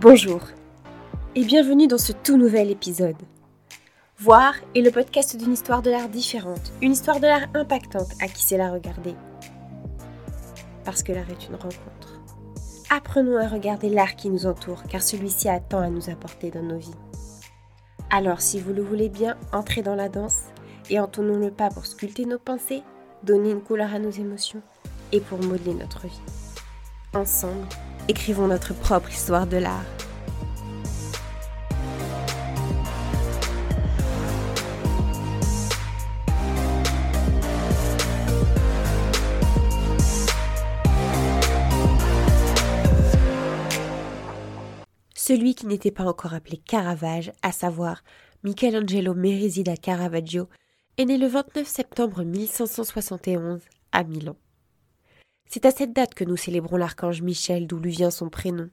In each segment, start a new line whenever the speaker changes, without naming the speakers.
Bonjour et bienvenue dans ce tout nouvel épisode. Voir est le podcast d'une histoire de l'art différente, une histoire de l'art impactante à qui sait la regarder. Parce que l'art est une rencontre. Apprenons à regarder l'art qui nous entoure car celui-ci a tant à nous apporter dans nos vies. Alors si vous le voulez bien, entrez dans la danse et entonnons le pas pour sculpter nos pensées, donner une couleur à nos émotions et pour modeler notre vie. Ensemble, écrivons notre propre histoire de l'art. Celui qui n'était pas encore appelé Caravage, à savoir Michelangelo Merisida Caravaggio, est né le 29 septembre 1571 à Milan. C'est à cette date que nous célébrons l'archange Michel, d'où lui vient son prénom.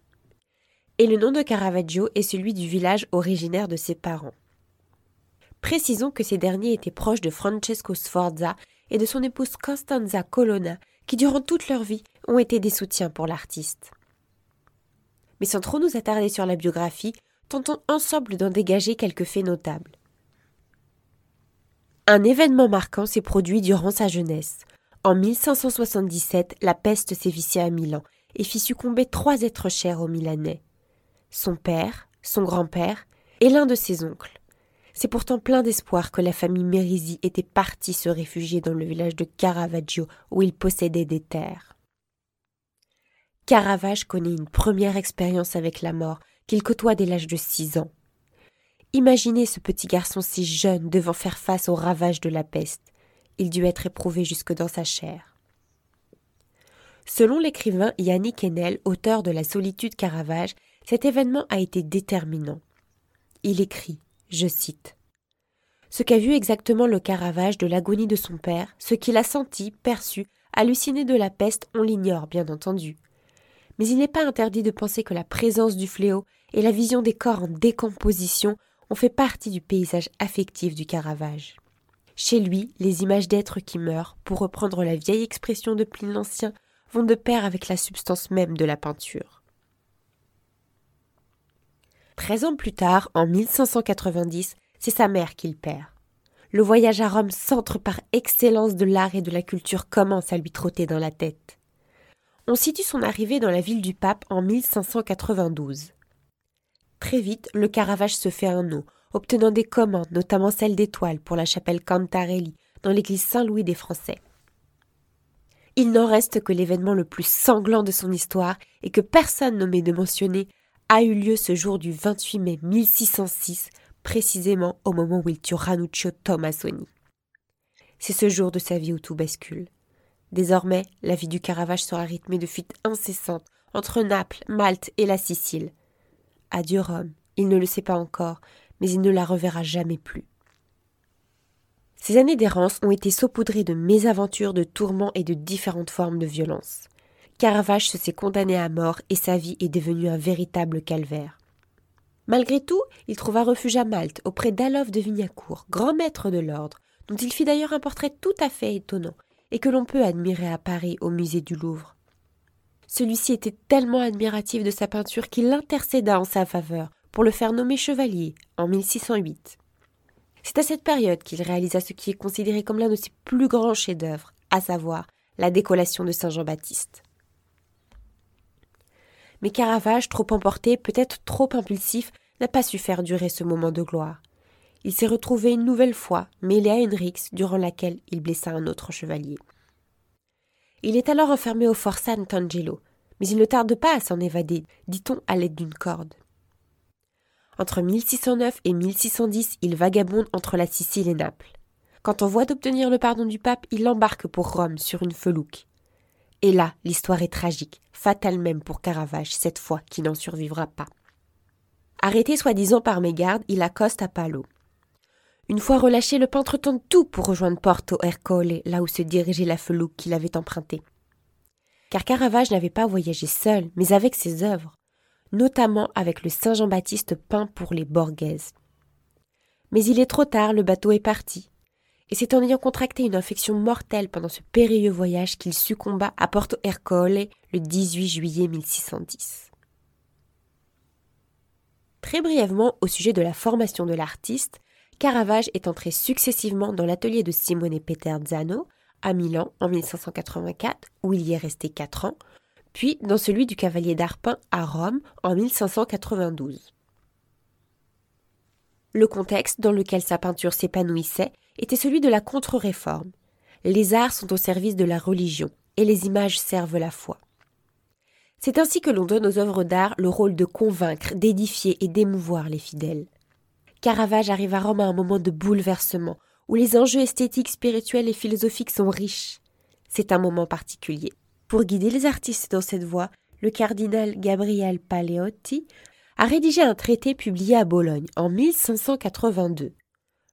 Et le nom de Caravaggio est celui du village originaire de ses parents. Précisons que ces derniers étaient proches de Francesco Sforza et de son épouse Costanza Colonna, qui durant toute leur vie ont été des soutiens pour l'artiste. Mais sans trop nous attarder sur la biographie, tentons ensemble d'en dégager quelques faits notables. Un événement marquant s'est produit durant sa jeunesse. En 1577, la peste sévissait à Milan et fit succomber trois êtres chers aux Milanais son père, son grand-père et l'un de ses oncles. C'est pourtant plein d'espoir que la famille Merisi était partie se réfugier dans le village de Caravaggio où il possédait des terres. Caravage connaît une première expérience avec la mort qu'il côtoie dès l'âge de six ans. Imaginez ce petit garçon si jeune devant faire face aux ravages de la peste il dut être éprouvé jusque dans sa chair. Selon l'écrivain Yannick Enel, auteur de La solitude Caravage, cet événement a été déterminant. Il écrit, je cite, Ce qu'a vu exactement le Caravage de l'agonie de son père, ce qu'il a senti, perçu, halluciné de la peste, on l'ignore, bien entendu. Mais il n'est pas interdit de penser que la présence du fléau et la vision des corps en décomposition ont fait partie du paysage affectif du Caravage. Chez lui, les images d'êtres qui meurent, pour reprendre la vieille expression de Pline l'Ancien, vont de pair avec la substance même de la peinture. Treize ans plus tard, en 1590, c'est sa mère qu'il perd. Le voyage à Rome, centre par excellence de l'art et de la culture, commence à lui trotter dans la tête. On situe son arrivée dans la ville du pape en 1592. Très vite, le Caravage se fait un nom, obtenant des commandes, notamment celle d'étoiles pour la chapelle Cantarelli dans l'église Saint-Louis des Français. Il n'en reste que l'événement le plus sanglant de son histoire et que personne n'omet de mentionner a eu lieu ce jour du 28 mai 1606, précisément au moment où il tue Ranuccio Tomasoni. C'est ce jour de sa vie où tout bascule. Désormais, la vie du Caravage sera rythmée de fuites incessantes entre Naples, Malte et la Sicile. Adieu Rome, il ne le sait pas encore, mais il ne la reverra jamais plus. Ces années d'errance ont été saupoudrées de mésaventures, de tourments et de différentes formes de violence. Caravage se s'est condamné à mort et sa vie est devenue un véritable calvaire. Malgré tout, il trouva refuge à Malte auprès d'Alof de Vignacourt, grand maître de l'ordre, dont il fit d'ailleurs un portrait tout à fait étonnant et que l'on peut admirer à Paris au musée du Louvre. Celui-ci était tellement admiratif de sa peinture qu'il intercéda en sa faveur, pour le faire nommer chevalier en 1608. C'est à cette période qu'il réalisa ce qui est considéré comme l'un de ses plus grands chefs-d'œuvre, à savoir la décollation de Saint Jean-Baptiste. Mais Caravage, trop emporté, peut-être trop impulsif, n'a pas su faire durer ce moment de gloire. Il s'est retrouvé une nouvelle fois mêlé à Henrix, durant laquelle il blessa un autre chevalier. Il est alors enfermé au fort Sant'Angelo, mais il ne tarde pas à s'en évader, dit-on à l'aide d'une corde. Entre 1609 et 1610, il vagabonde entre la Sicile et Naples. Quand on voit d'obtenir le pardon du pape, il embarque pour Rome sur une felouque. Et là, l'histoire est tragique, fatale même pour Caravage, cette fois qui n'en survivra pas. Arrêté soi-disant par mégarde, il accoste à Palo. Une fois relâché, le peintre tente tout pour rejoindre Porto Ercole, là où se dirigeait la felouque qu'il avait empruntée. Car Caravage n'avait pas voyagé seul, mais avec ses œuvres notamment avec le Saint Jean-Baptiste peint pour les Borghese. Mais il est trop tard, le bateau est parti. Et c'est en ayant contracté une infection mortelle pendant ce périlleux voyage qu'il succomba à Porto Ercole le 18 juillet 1610. Très brièvement, au sujet de la formation de l'artiste, Caravage est entré successivement dans l'atelier de Simone Zano à Milan en 1584, où il y est resté quatre ans, puis dans celui du cavalier d'Arpin à Rome en 1592. Le contexte dans lequel sa peinture s'épanouissait était celui de la contre-réforme. Les arts sont au service de la religion, et les images servent la foi. C'est ainsi que l'on donne aux œuvres d'art le rôle de convaincre, d'édifier et d'émouvoir les fidèles. Caravage arrive à Rome à un moment de bouleversement, où les enjeux esthétiques, spirituels et philosophiques sont riches. C'est un moment particulier. Pour guider les artistes dans cette voie, le cardinal Gabriel Paleotti a rédigé un traité publié à Bologne en 1582.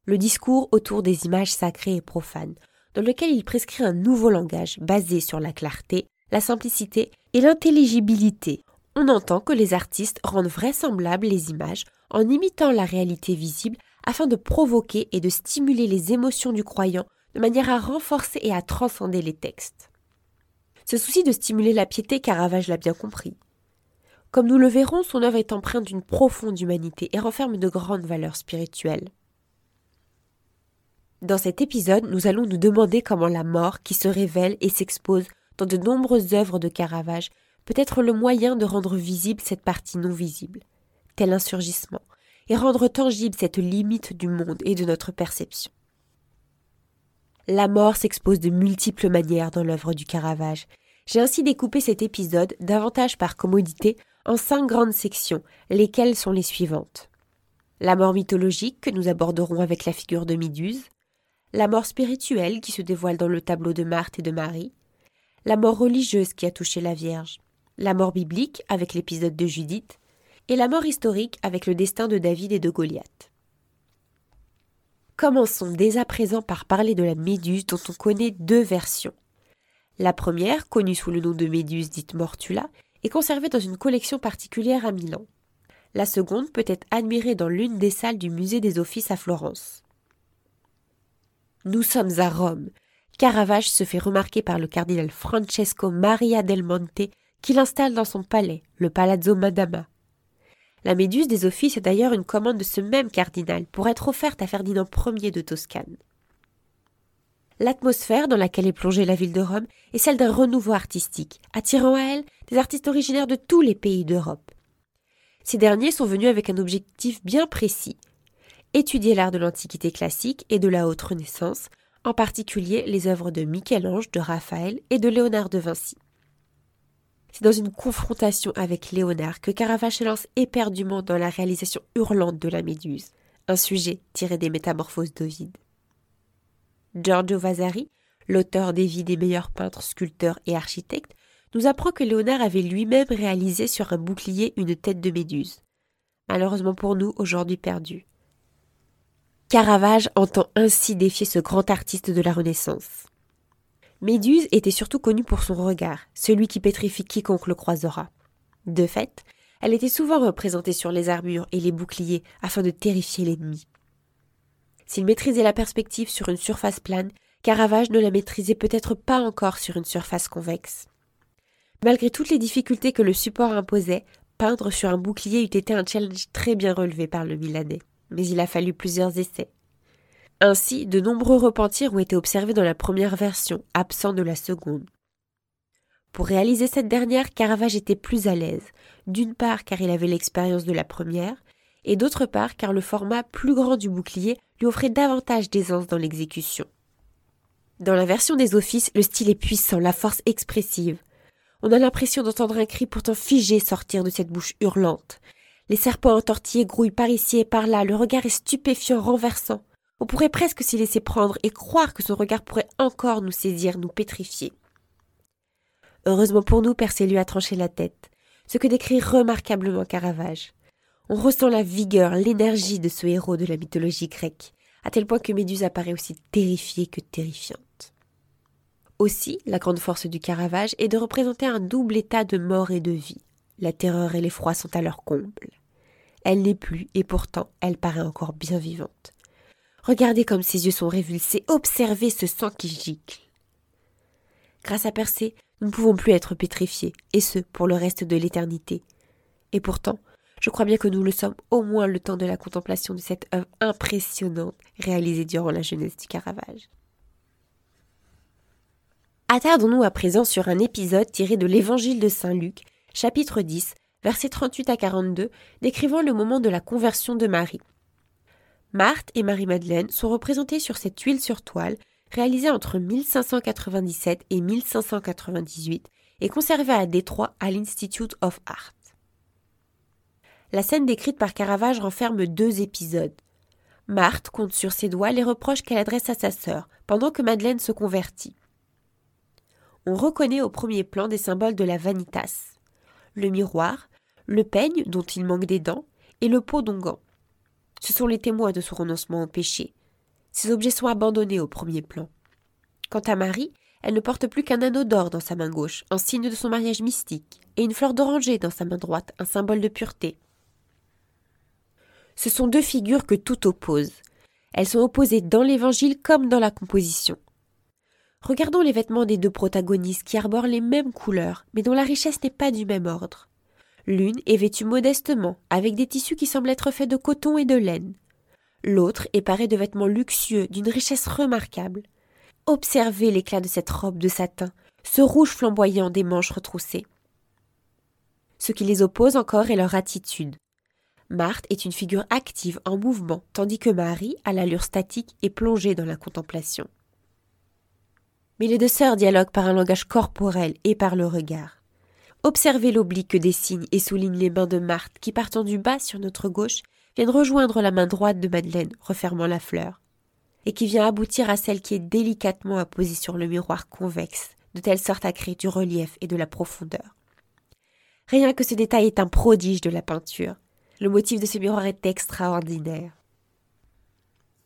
Le discours autour des images sacrées et profanes, dans lequel il prescrit un nouveau langage basé sur la clarté, la simplicité et l'intelligibilité. On entend que les artistes rendent vraisemblables les images en imitant la réalité visible afin de provoquer et de stimuler les émotions du croyant de manière à renforcer et à transcender les textes. Ce souci de stimuler la piété, Caravage l'a bien compris. Comme nous le verrons, son œuvre est empreinte d'une profonde humanité et renferme de grandes valeurs spirituelles. Dans cet épisode, nous allons nous demander comment la mort, qui se révèle et s'expose dans de nombreuses œuvres de Caravage, peut être le moyen de rendre visible cette partie non visible, tel un surgissement, et rendre tangible cette limite du monde et de notre perception. La mort s'expose de multiples manières dans l'œuvre du Caravage. J'ai ainsi découpé cet épisode, davantage par commodité, en cinq grandes sections, lesquelles sont les suivantes. La mort mythologique, que nous aborderons avec la figure de Méduse, la mort spirituelle qui se dévoile dans le tableau de Marthe et de Marie, la mort religieuse qui a touché la Vierge, la mort biblique avec l'épisode de Judith, et la mort historique avec le destin de David et de Goliath. Commençons dès à présent par parler de la Méduse dont on connaît deux versions. La première, connue sous le nom de Méduse dite Mortula, est conservée dans une collection particulière à Milan. La seconde peut être admirée dans l'une des salles du musée des Offices à Florence. Nous sommes à Rome. Caravage se fait remarquer par le cardinal Francesco Maria del Monte qui l'installe dans son palais, le Palazzo Madama. La méduse des offices est d'ailleurs une commande de ce même cardinal pour être offerte à Ferdinand Ier de Toscane. L'atmosphère dans laquelle est plongée la ville de Rome est celle d'un renouveau artistique, attirant à elle des artistes originaires de tous les pays d'Europe. Ces derniers sont venus avec un objectif bien précis étudier l'art de l'Antiquité classique et de la haute Renaissance, en particulier les œuvres de Michel-Ange, de Raphaël et de Léonard de Vinci. C'est dans une confrontation avec Léonard que Caravage se lance éperdument dans la réalisation hurlante de la Méduse, un sujet tiré des Métamorphoses d'Ovide. Giorgio Vasari, l'auteur des vies des meilleurs peintres, sculpteurs et architectes, nous apprend que Léonard avait lui-même réalisé sur un bouclier une tête de Méduse. Malheureusement pour nous, aujourd'hui perdue. Caravage entend ainsi défier ce grand artiste de la Renaissance. Méduse était surtout connue pour son regard, celui qui pétrifie quiconque le croisera. De fait, elle était souvent représentée sur les armures et les boucliers afin de terrifier l'ennemi. S'il maîtrisait la perspective sur une surface plane, Caravage ne la maîtrisait peut-être pas encore sur une surface convexe. Malgré toutes les difficultés que le support imposait, peindre sur un bouclier eût été un challenge très bien relevé par le Milanais mais il a fallu plusieurs essais. Ainsi, de nombreux repentirs ont été observés dans la première version, absents de la seconde. Pour réaliser cette dernière, Caravage était plus à l'aise, d'une part car il avait l'expérience de la première, et d'autre part car le format plus grand du bouclier lui offrait davantage d'aisance dans l'exécution. Dans la version des offices, le style est puissant, la force expressive. On a l'impression d'entendre un cri pourtant figé sortir de cette bouche hurlante, les serpents entortillés grouillent par ici et par là, le regard est stupéfiant, renversant. On pourrait presque s'y laisser prendre et croire que son regard pourrait encore nous saisir, nous pétrifier. Heureusement pour nous, Persée lui a tranché la tête, ce que décrit remarquablement Caravage. On ressent la vigueur, l'énergie de ce héros de la mythologie grecque, à tel point que Méduse apparaît aussi terrifiée que terrifiante. Aussi, la grande force du Caravage est de représenter un double état de mort et de vie. La terreur et l'effroi sont à leur comble. Elle n'est plus, et pourtant elle paraît encore bien vivante. Regardez comme ses yeux sont révulsés, observez ce sang qui gicle. Grâce à Persée, nous ne pouvons plus être pétrifiés, et ce, pour le reste de l'éternité. Et pourtant, Je crois bien que nous le sommes au moins le temps de la contemplation de cette œuvre impressionnante réalisée durant la jeunesse du Caravage. Attardons-nous à présent sur un épisode tiré de l'Évangile de Saint Luc, chapitre 10, versets 38 à 42, décrivant le moment de la conversion de Marie. Marthe et Marie-Madeleine sont représentées sur cette huile sur toile, réalisée entre 1597 et 1598 et conservée à Détroit à l'Institute of Art. La scène décrite par Caravage renferme deux épisodes. Marthe compte sur ses doigts les reproches qu'elle adresse à sa sœur, pendant que Madeleine se convertit. On reconnaît au premier plan des symboles de la vanitas le miroir, le peigne dont il manque des dents et le pot d'onguent. Ce sont les témoins de son renoncement au péché. Ces objets sont abandonnés au premier plan. Quant à Marie, elle ne porte plus qu'un anneau d'or dans sa main gauche, en signe de son mariage mystique, et une fleur d'oranger dans sa main droite, un symbole de pureté. Ce sont deux figures que tout oppose. Elles sont opposées dans l'Évangile comme dans la composition. Regardons les vêtements des deux protagonistes qui arborent les mêmes couleurs, mais dont la richesse n'est pas du même ordre. L'une est vêtue modestement, avec des tissus qui semblent être faits de coton et de laine. L'autre est parée de vêtements luxueux, d'une richesse remarquable. Observez l'éclat de cette robe de satin, ce rouge flamboyant des manches retroussées. Ce qui les oppose encore est leur attitude. Marthe est une figure active en mouvement, tandis que Marie, à l'allure statique, est plongée dans la contemplation. Mais les deux sœurs dialoguent par un langage corporel et par le regard. Observez l'oblique que dessinent et soulignent les mains de Marthe qui, partant du bas sur notre gauche, viennent rejoindre la main droite de Madeleine, refermant la fleur, et qui vient aboutir à celle qui est délicatement apposée sur le miroir convexe, de telle sorte à créer du relief et de la profondeur. Rien que ce détail est un prodige de la peinture. Le motif de ce miroir est extraordinaire.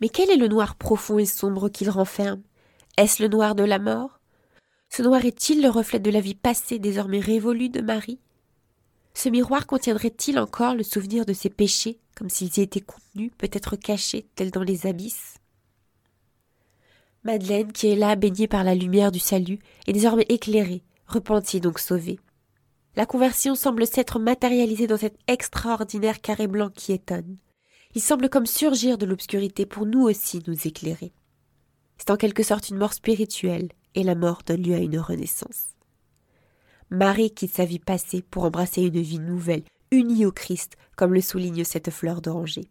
Mais quel est le noir profond et sombre qu'il renferme? Est-ce le noir de la mort? Ce noir est-il le reflet de la vie passée désormais révolue de Marie? Ce miroir contiendrait-il encore le souvenir de ses péchés, comme s'ils y étaient contenus, peut-être cachés, tels dans les abysses? Madeleine, qui est là, baignée par la lumière du salut, est désormais éclairée, repentie donc sauvée. La conversion semble s'être matérialisée dans cet extraordinaire carré blanc qui étonne. Il semble comme surgir de l'obscurité pour nous aussi nous éclairer. C'est en quelque sorte une mort spirituelle, et la mort donne lieu à une renaissance. Marie quitte sa vie passée pour embrasser une vie nouvelle, unie au Christ, comme le souligne cette fleur d'oranger.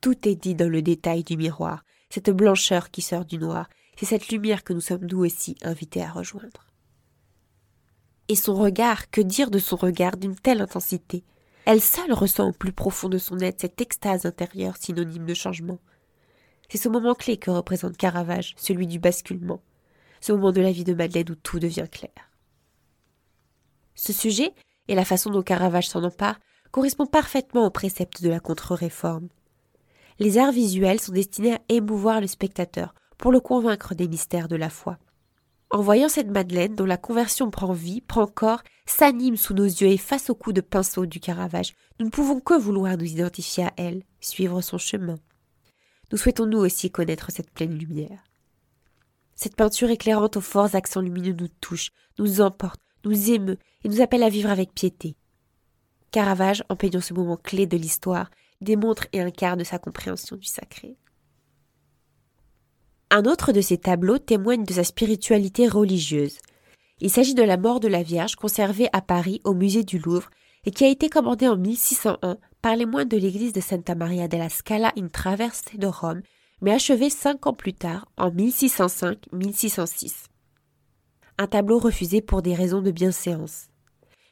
Tout est dit dans le détail du miroir, cette blancheur qui sort du noir, c'est cette lumière que nous sommes nous aussi invités à rejoindre. Et son regard, que dire de son regard d'une telle intensité? Elle seule ressent au plus profond de son être cette extase intérieure synonyme de changement. C'est ce moment clé que représente Caravage, celui du basculement, ce moment de la vie de Madeleine où tout devient clair. Ce sujet, et la façon dont Caravage s'en empare, correspond parfaitement au précepte de la contre-réforme. Les arts visuels sont destinés à émouvoir le spectateur, pour le convaincre des mystères de la foi. En voyant cette Madeleine dont la conversion prend vie, prend corps, s'anime sous nos yeux et face au coup de pinceau du Caravage, nous ne pouvons que vouloir nous identifier à elle, suivre son chemin. Nous souhaitons nous aussi connaître cette pleine lumière. Cette peinture éclairante aux forts accents lumineux nous touche, nous emporte, nous émeut et nous appelle à vivre avec piété. Caravage, en peignant ce moment clé de l'histoire, démontre et incarne sa compréhension du sacré. Un autre de ces tableaux témoigne de sa spiritualité religieuse. Il s'agit de la mort de la Vierge conservée à Paris au musée du Louvre et qui a été commandée en 1601 par les de l'église de Santa Maria della Scala in Traverse de Rome, mais achevée cinq ans plus tard, en 1605-1606. Un tableau refusé pour des raisons de bienséance,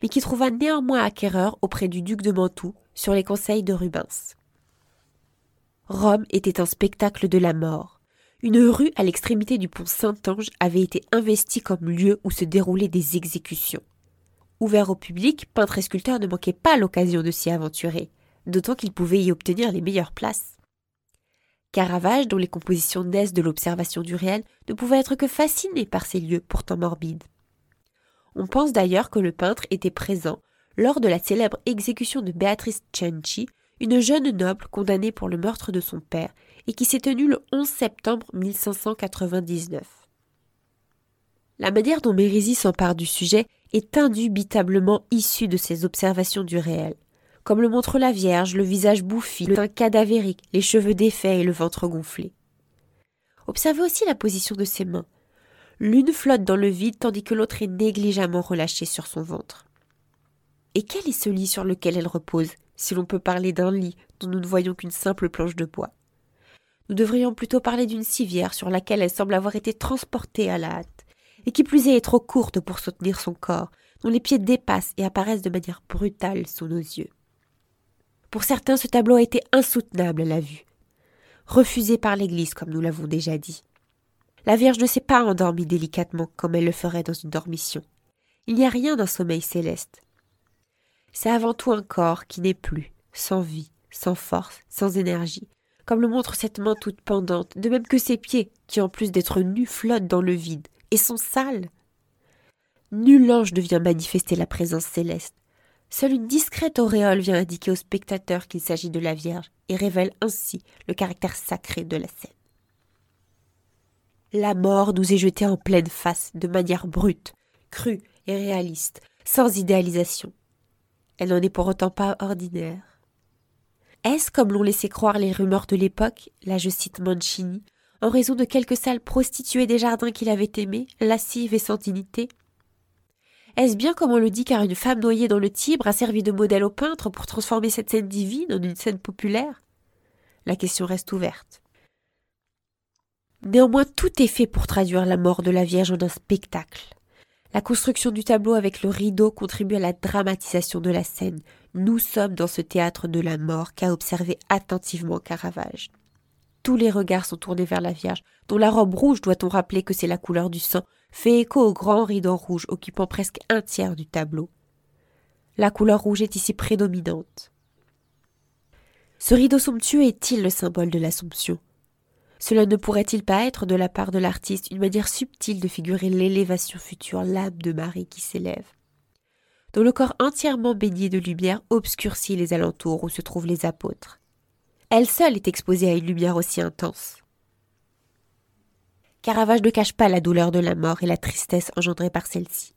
mais qui trouva néanmoins acquéreur auprès du duc de Mantoue sur les conseils de Rubens. Rome était un spectacle de la mort. Une rue à l'extrémité du pont Saint-Ange avait été investie comme lieu où se déroulaient des exécutions. Ouvert au public, peintres et sculpteurs ne manquaient pas l'occasion de s'y aventurer, d'autant qu'ils pouvaient y obtenir les meilleures places. Caravage, dont les compositions naissent de l'observation du réel, ne pouvait être que fasciné par ces lieux pourtant morbides. On pense d'ailleurs que le peintre était présent lors de la célèbre exécution de Béatrice Cenci, une jeune noble condamnée pour le meurtre de son père et qui s'est tenue le 11 septembre 1599. La manière dont Mérisy s'empare du sujet est indubitablement issue de ses observations du réel. Comme le montre la Vierge, le visage bouffi, le teint cadavérique, les cheveux défaits et le ventre gonflé. Observez aussi la position de ses mains. L'une flotte dans le vide tandis que l'autre est négligemment relâchée sur son ventre. Et quel est ce lit sur lequel elle repose, si l'on peut parler d'un lit dont nous ne voyons qu'une simple planche de bois? Nous devrions plutôt parler d'une civière sur laquelle elle semble avoir été transportée à la hâte, et qui plus est est trop courte pour soutenir son corps, dont les pieds dépassent et apparaissent de manière brutale sous nos yeux. Pour certains, ce tableau a été insoutenable à la vue. Refusé par l'Église, comme nous l'avons déjà dit. La Vierge ne s'est pas endormie délicatement comme elle le ferait dans une dormition. Il n'y a rien d'un sommeil céleste. C'est avant tout un corps qui n'est plus, sans vie, sans force, sans énergie, comme le montre cette main toute pendante, de même que ses pieds, qui en plus d'être nus flottent dans le vide, et sont sales. Nul ange ne vient manifester la présence céleste. Seule une discrète auréole vient indiquer au spectateur qu'il s'agit de la Vierge et révèle ainsi le caractère sacré de la scène. La mort nous est jetée en pleine face, de manière brute, crue et réaliste, sans idéalisation. Elle n'en est pour autant pas ordinaire. Est-ce, comme l'ont laissé croire les rumeurs de l'époque, là je cite Mancini, en raison de quelques sales prostituées des jardins qu'il avait aimées, lascives et sans dignité est-ce bien comme on le dit car une femme noyée dans le Tibre a servi de modèle au peintre pour transformer cette scène divine en une scène populaire? La question reste ouverte. Néanmoins, tout est fait pour traduire la mort de la Vierge en un spectacle. La construction du tableau avec le rideau contribue à la dramatisation de la scène. Nous sommes dans ce théâtre de la mort qu'a observé attentivement Caravage. Tous les regards sont tournés vers la Vierge, dont la robe rouge, doit-on rappeler que c'est la couleur du sang, fait écho au grand rideau rouge occupant presque un tiers du tableau. La couleur rouge est ici prédominante. Ce rideau somptueux est-il le symbole de l'Assomption? Cela ne pourrait-il pas être, de la part de l'artiste, une manière subtile de figurer l'élévation future, l'âme de Marie qui s'élève? Dont le corps entièrement baigné de lumière obscurcit les alentours où se trouvent les apôtres. Elle seule est exposée à une lumière aussi intense. Caravage ne cache pas la douleur de la mort et la tristesse engendrée par celle-ci.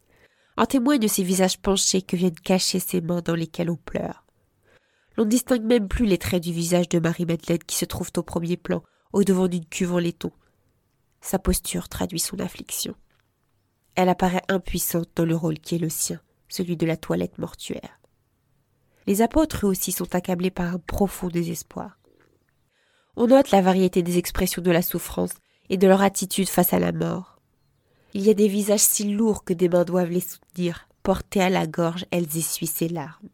En témoignent ces visages penchés que viennent cacher ces mains dans lesquelles on pleure. L'on ne distingue même plus les traits du visage de Marie-Madeleine qui se trouvent au premier plan, au devant d'une cuve en laiton. Sa posture traduit son affliction. Elle apparaît impuissante dans le rôle qui est le sien, celui de la toilette mortuaire. Les apôtres eux aussi sont accablés par un profond désespoir. On note la variété des expressions de la souffrance et de leur attitude face à la mort. Il y a des visages si lourds que des mains doivent les soutenir, portées à la gorge, elles essuient ses larmes.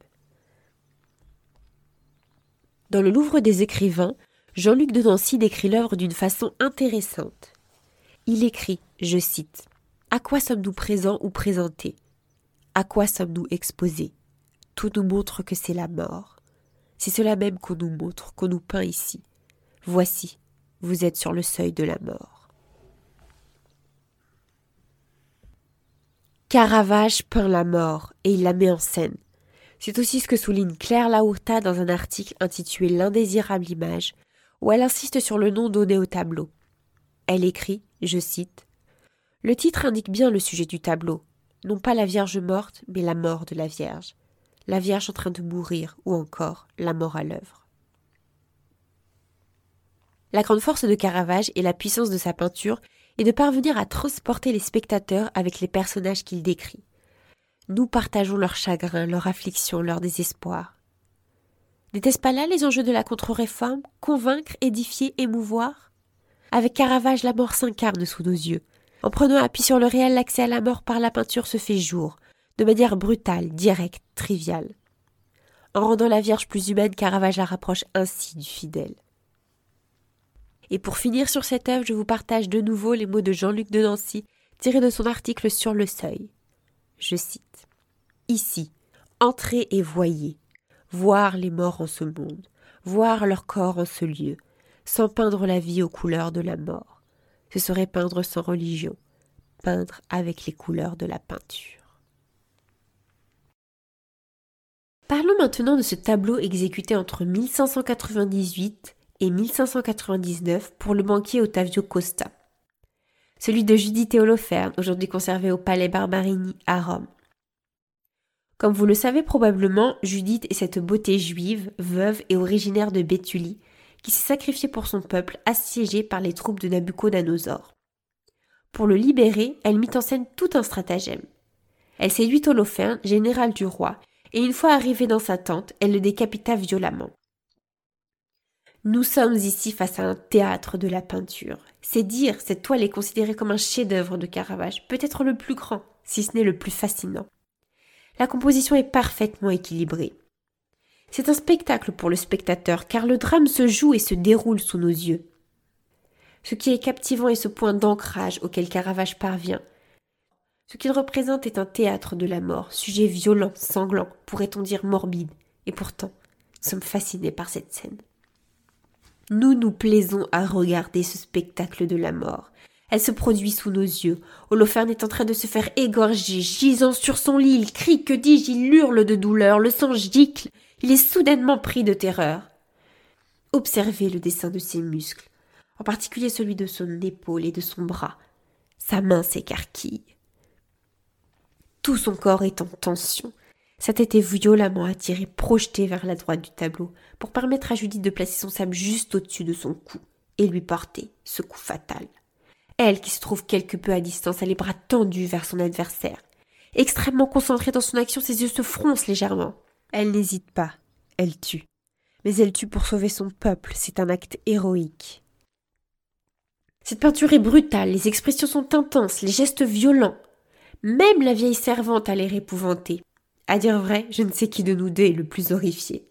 Dans le Louvre des écrivains, Jean-Luc de Nancy décrit l'œuvre d'une façon intéressante. Il écrit, je cite, À quoi sommes-nous présents ou présentés? À quoi sommes-nous exposés? Tout nous montre que c'est la mort. C'est cela même qu'on nous montre, qu'on nous peint ici. Voici, vous êtes sur le seuil de la mort. Caravage peint la mort et il la met en scène. C'est aussi ce que souligne Claire Laurta dans un article intitulé L'indésirable image, où elle insiste sur le nom donné au tableau. Elle écrit, je cite, Le titre indique bien le sujet du tableau, non pas la Vierge morte, mais la mort de la Vierge, la Vierge en train de mourir, ou encore la mort à l'œuvre. La grande force de Caravage et la puissance de sa peinture est de parvenir à transporter les spectateurs avec les personnages qu'il décrit. Nous partageons leur chagrin, leur affliction, leur désespoir. N'était-ce pas là les enjeux de la contre-réforme? Convaincre, édifier, émouvoir? Avec Caravage, la mort s'incarne sous nos yeux. En prenant appui sur le réel, l'accès à la mort par la peinture se fait jour, de manière brutale, directe, triviale. En rendant la Vierge plus humaine, Caravage la rapproche ainsi du fidèle. Et pour finir sur cette œuvre, je vous partage de nouveau les mots de Jean-Luc de Nancy, tirés de son article sur le seuil. Je cite Ici, entrez et voyez, voir les morts en ce monde, voir leur corps en ce lieu, sans peindre la vie aux couleurs de la mort. Ce serait peindre sans religion, peindre avec les couleurs de la peinture. Parlons maintenant de ce tableau exécuté entre 1598 et 1599 pour le banquier Ottavio Costa. Celui de Judith Holoferne, aujourd'hui conservé au Palais Barbarini à Rome. Comme vous le savez probablement, Judith est cette beauté juive, veuve et originaire de Béthulie, qui s'est sacrifiée pour son peuple assiégé par les troupes de Nabucodonosor. Pour le libérer, elle mit en scène tout un stratagème. Elle séduit Holoferne, général du roi, et une fois arrivée dans sa tente, elle le décapita violemment. Nous sommes ici face à un théâtre de la peinture. C'est dire, cette toile est considérée comme un chef-d'œuvre de Caravage, peut-être le plus grand, si ce n'est le plus fascinant. La composition est parfaitement équilibrée. C'est un spectacle pour le spectateur, car le drame se joue et se déroule sous nos yeux. Ce qui est captivant est ce point d'ancrage auquel Caravage parvient. Ce qu'il représente est un théâtre de la mort, sujet violent, sanglant, pourrait-on dire morbide, et pourtant, nous sommes fascinés par cette scène. Nous nous plaisons à regarder ce spectacle de la mort, elle se produit sous nos yeux. Holoferne est en train de se faire égorger, gisant sur son lit, il crie, que dis-je, il hurle de douleur, le sang gicle, il est soudainement pris de terreur. Observez le dessin de ses muscles, en particulier celui de son épaule et de son bras. Sa main s'écarquille. Tout son corps est en tension. Sa tête est violemment attirée, projetée vers la droite du tableau, pour permettre à Judith de placer son sable juste au-dessus de son cou et lui porter ce coup fatal. Elle, qui se trouve quelque peu à distance, a les bras tendus vers son adversaire. Extrêmement concentrée dans son action, ses yeux se froncent légèrement. Elle n'hésite pas. Elle tue. Mais elle tue pour sauver son peuple. C'est un acte héroïque. Cette peinture est brutale, les expressions sont intenses, les gestes violents. Même la vieille servante a l'air épouvantée. À dire vrai, je ne sais qui de nous deux est le plus horrifié.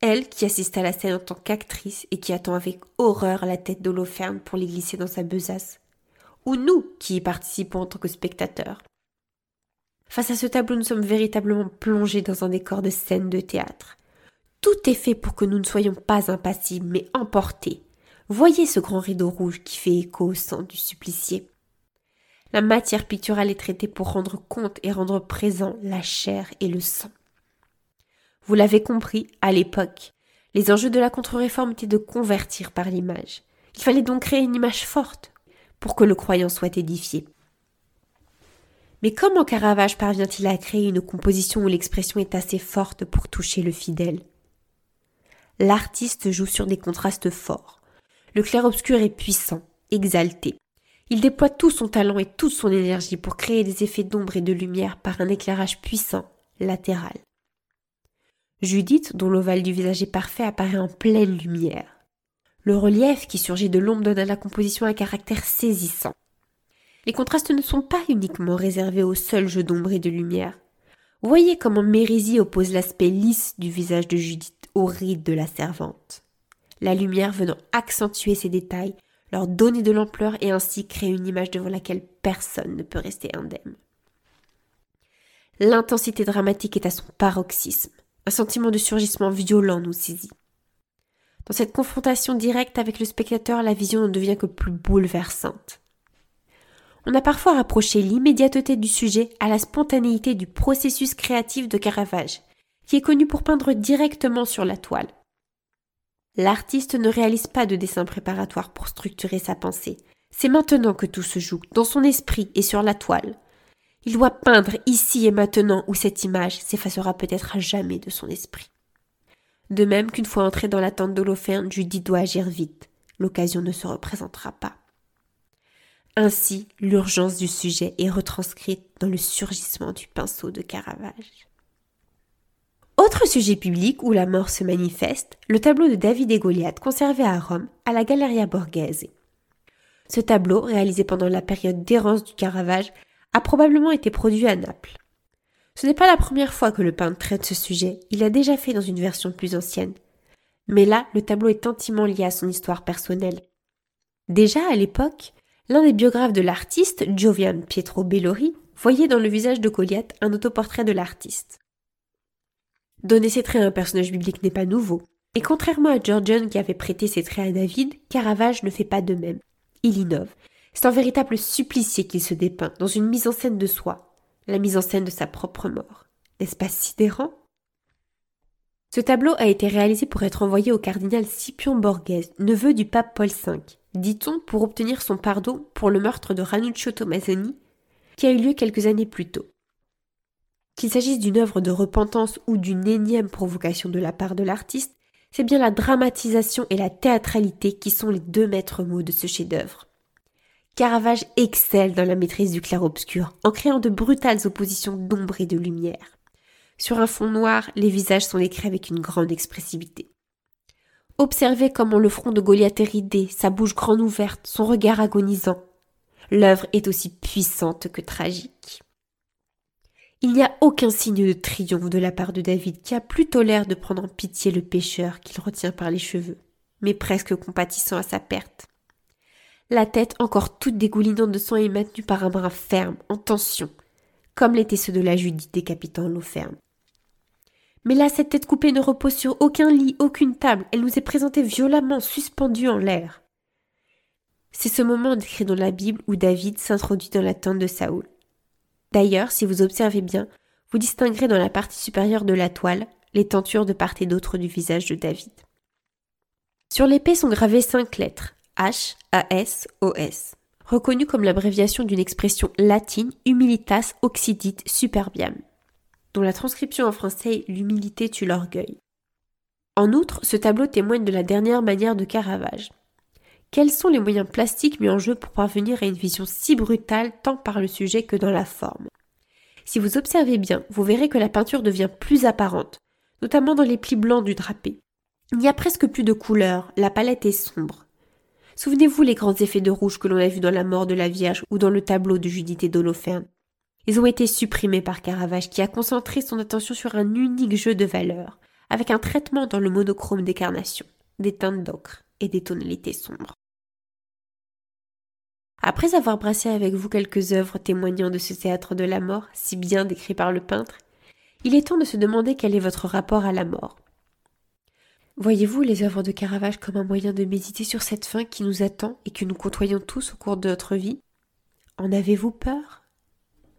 Elle, qui assiste à la scène en tant qu'actrice et qui attend avec horreur la tête d'Holoferne pour les glisser dans sa besace ou nous qui y participons en tant que spectateurs. Face à ce tableau, nous sommes véritablement plongés dans un décor de scène de théâtre. Tout est fait pour que nous ne soyons pas impassibles, mais emportés. Voyez ce grand rideau rouge qui fait écho au sang du supplicié. La matière picturale est traitée pour rendre compte et rendre présent la chair et le sang. Vous l'avez compris, à l'époque, les enjeux de la contre-réforme étaient de convertir par l'image. Il fallait donc créer une image forte, pour que le croyant soit édifié. Mais comment Caravage parvient-il à créer une composition où l'expression est assez forte pour toucher le fidèle? L'artiste joue sur des contrastes forts. Le clair-obscur est puissant, exalté. Il déploie tout son talent et toute son énergie pour créer des effets d'ombre et de lumière par un éclairage puissant, latéral. Judith, dont l'ovale du visage est parfait, apparaît en pleine lumière. Le relief qui surgit de l'ombre donne à la composition un caractère saisissant. Les contrastes ne sont pas uniquement réservés au seul jeu d'ombre et de lumière. Voyez comment Mérizy oppose l'aspect lisse du visage de Judith au ride de la servante. La lumière venant accentuer ces détails, leur donner de l'ampleur et ainsi créer une image devant laquelle personne ne peut rester indemne. L'intensité dramatique est à son paroxysme. Un sentiment de surgissement violent nous saisit. Dans cette confrontation directe avec le spectateur, la vision ne devient que plus bouleversante. On a parfois rapproché l'immédiateté du sujet à la spontanéité du processus créatif de Caravage, qui est connu pour peindre directement sur la toile. L'artiste ne réalise pas de dessin préparatoire pour structurer sa pensée. C'est maintenant que tout se joue, dans son esprit et sur la toile. Il doit peindre ici et maintenant où cette image s'effacera peut-être à jamais de son esprit. De même qu'une fois entré dans la tente d'Holoferne, Judith doit agir vite. L'occasion ne se représentera pas. Ainsi, l'urgence du sujet est retranscrite dans le surgissement du pinceau de Caravage. Autre sujet public où la mort se manifeste, le tableau de David et Goliath conservé à Rome à la Galleria Borghese. Ce tableau, réalisé pendant la période d'errance du Caravage, a probablement été produit à Naples. Ce n'est pas la première fois que le peintre traite ce sujet, il l'a déjà fait dans une version plus ancienne. Mais là, le tableau est intimement lié à son histoire personnelle. Déjà à l'époque, l'un des biographes de l'artiste, Giovian Pietro Bellori, voyait dans le visage de Goliath un autoportrait de l'artiste. Donner ses traits à un personnage biblique n'est pas nouveau, et contrairement à Georgian qui avait prêté ses traits à David, Caravage ne fait pas de même. Il innove. C'est un véritable supplicié qu'il se dépeint, dans une mise en scène de soi, la mise en scène de sa propre mort. N'est-ce pas sidérant? Ce tableau a été réalisé pour être envoyé au cardinal Scipion Borghese, neveu du pape Paul V, dit-on pour obtenir son pardon pour le meurtre de Ranuccio Tommasoni, qui a eu lieu quelques années plus tôt. Qu'il s'agisse d'une œuvre de repentance ou d'une énième provocation de la part de l'artiste, c'est bien la dramatisation et la théâtralité qui sont les deux maîtres mots de ce chef-d'œuvre. Caravage excelle dans la maîtrise du clair-obscur, en créant de brutales oppositions d'ombre et de lumière. Sur un fond noir, les visages sont écrits avec une grande expressivité. Observez comment le front de Goliath est ridé, sa bouche grande ouverte, son regard agonisant. L'œuvre est aussi puissante que tragique. Il n'y a aucun signe de triomphe de la part de David qui a plutôt l'air de prendre en pitié le pécheur qu'il retient par les cheveux, mais presque compatissant à sa perte. La tête encore toute dégoulinante de sang est maintenue par un bras ferme, en tension, comme l'étaient ceux de la Judith décapitant ferme. Mais là, cette tête coupée ne repose sur aucun lit, aucune table. Elle nous est présentée violemment, suspendue en l'air. C'est ce moment décrit dans la Bible où David s'introduit dans la tente de Saoul. D'ailleurs, si vous observez bien, vous distinguerez dans la partie supérieure de la toile les tentures de part et d'autre du visage de David. Sur l'épée sont gravées cinq lettres H, A, S, O, S, reconnues comme l'abréviation d'une expression latine Humilitas Occidit Superbiam dont la transcription en français L'humilité tue l'orgueil. En outre, ce tableau témoigne de la dernière manière de Caravage. Quels sont les moyens plastiques mis en jeu pour parvenir à une vision si brutale tant par le sujet que dans la forme? Si vous observez bien, vous verrez que la peinture devient plus apparente, notamment dans les plis blancs du drapé. Il n'y a presque plus de couleurs, la palette est sombre. Souvenez-vous les grands effets de rouge que l'on a vus dans La mort de la Vierge ou dans le tableau de Judith et d'Holoferne. Ils ont été supprimés par Caravage qui a concentré son attention sur un unique jeu de valeurs, avec un traitement dans le monochrome des carnations, des teintes d'ocre et des tonalités sombres. Après avoir brassé avec vous quelques œuvres témoignant de ce théâtre de la mort, si bien décrit par le peintre, il est temps de se demander quel est votre rapport à la mort. Voyez-vous les œuvres de Caravage comme un moyen de méditer sur cette fin qui nous attend et que nous côtoyons tous au cours de notre vie? En avez-vous peur?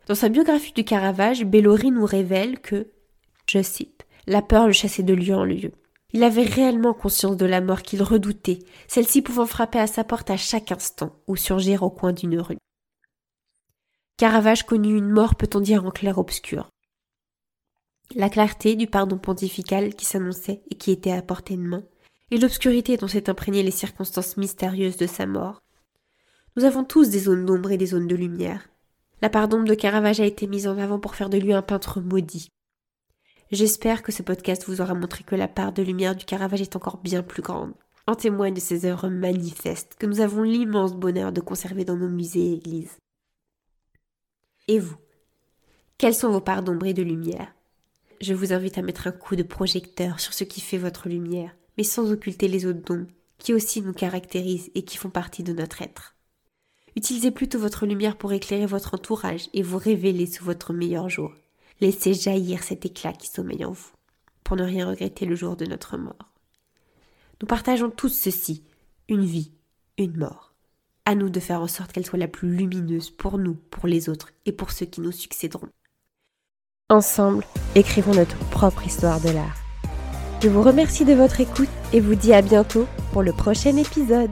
Dans sa biographie du Caravage, Bellori nous révèle que, je cite, la peur le chassait de lieu en lieu. Il avait réellement conscience de la mort qu'il redoutait, celle-ci pouvant frapper à sa porte à chaque instant ou surgir au coin d'une rue. Caravage connut une mort, peut-on dire, en clair-obscur. La clarté du pardon pontifical qui s'annonçait et qui était à portée de main, et l'obscurité dont s'est imprégnées les circonstances mystérieuses de sa mort. Nous avons tous des zones d'ombre et des zones de lumière, la part d'ombre de Caravage a été mise en avant pour faire de lui un peintre maudit. J'espère que ce podcast vous aura montré que la part de lumière du Caravage est encore bien plus grande. En témoigne de ces œuvres manifestes que nous avons l'immense bonheur de conserver dans nos musées et églises. Et vous Quelles sont vos parts d'ombre et de lumière? Je vous invite à mettre un coup de projecteur sur ce qui fait votre lumière, mais sans occulter les autres dons qui aussi nous caractérisent et qui font partie de notre être. Utilisez plutôt votre lumière pour éclairer votre entourage et vous révéler sous votre meilleur jour. Laissez jaillir cet éclat qui sommeille en vous, pour ne rien regretter le jour de notre mort. Nous partageons tous ceci, une vie, une mort. À nous de faire en sorte qu'elle soit la plus lumineuse pour nous, pour les autres et pour ceux qui nous succéderont. Ensemble, écrivons notre propre histoire de l'art. Je vous remercie de votre écoute et vous dis à bientôt pour le prochain épisode.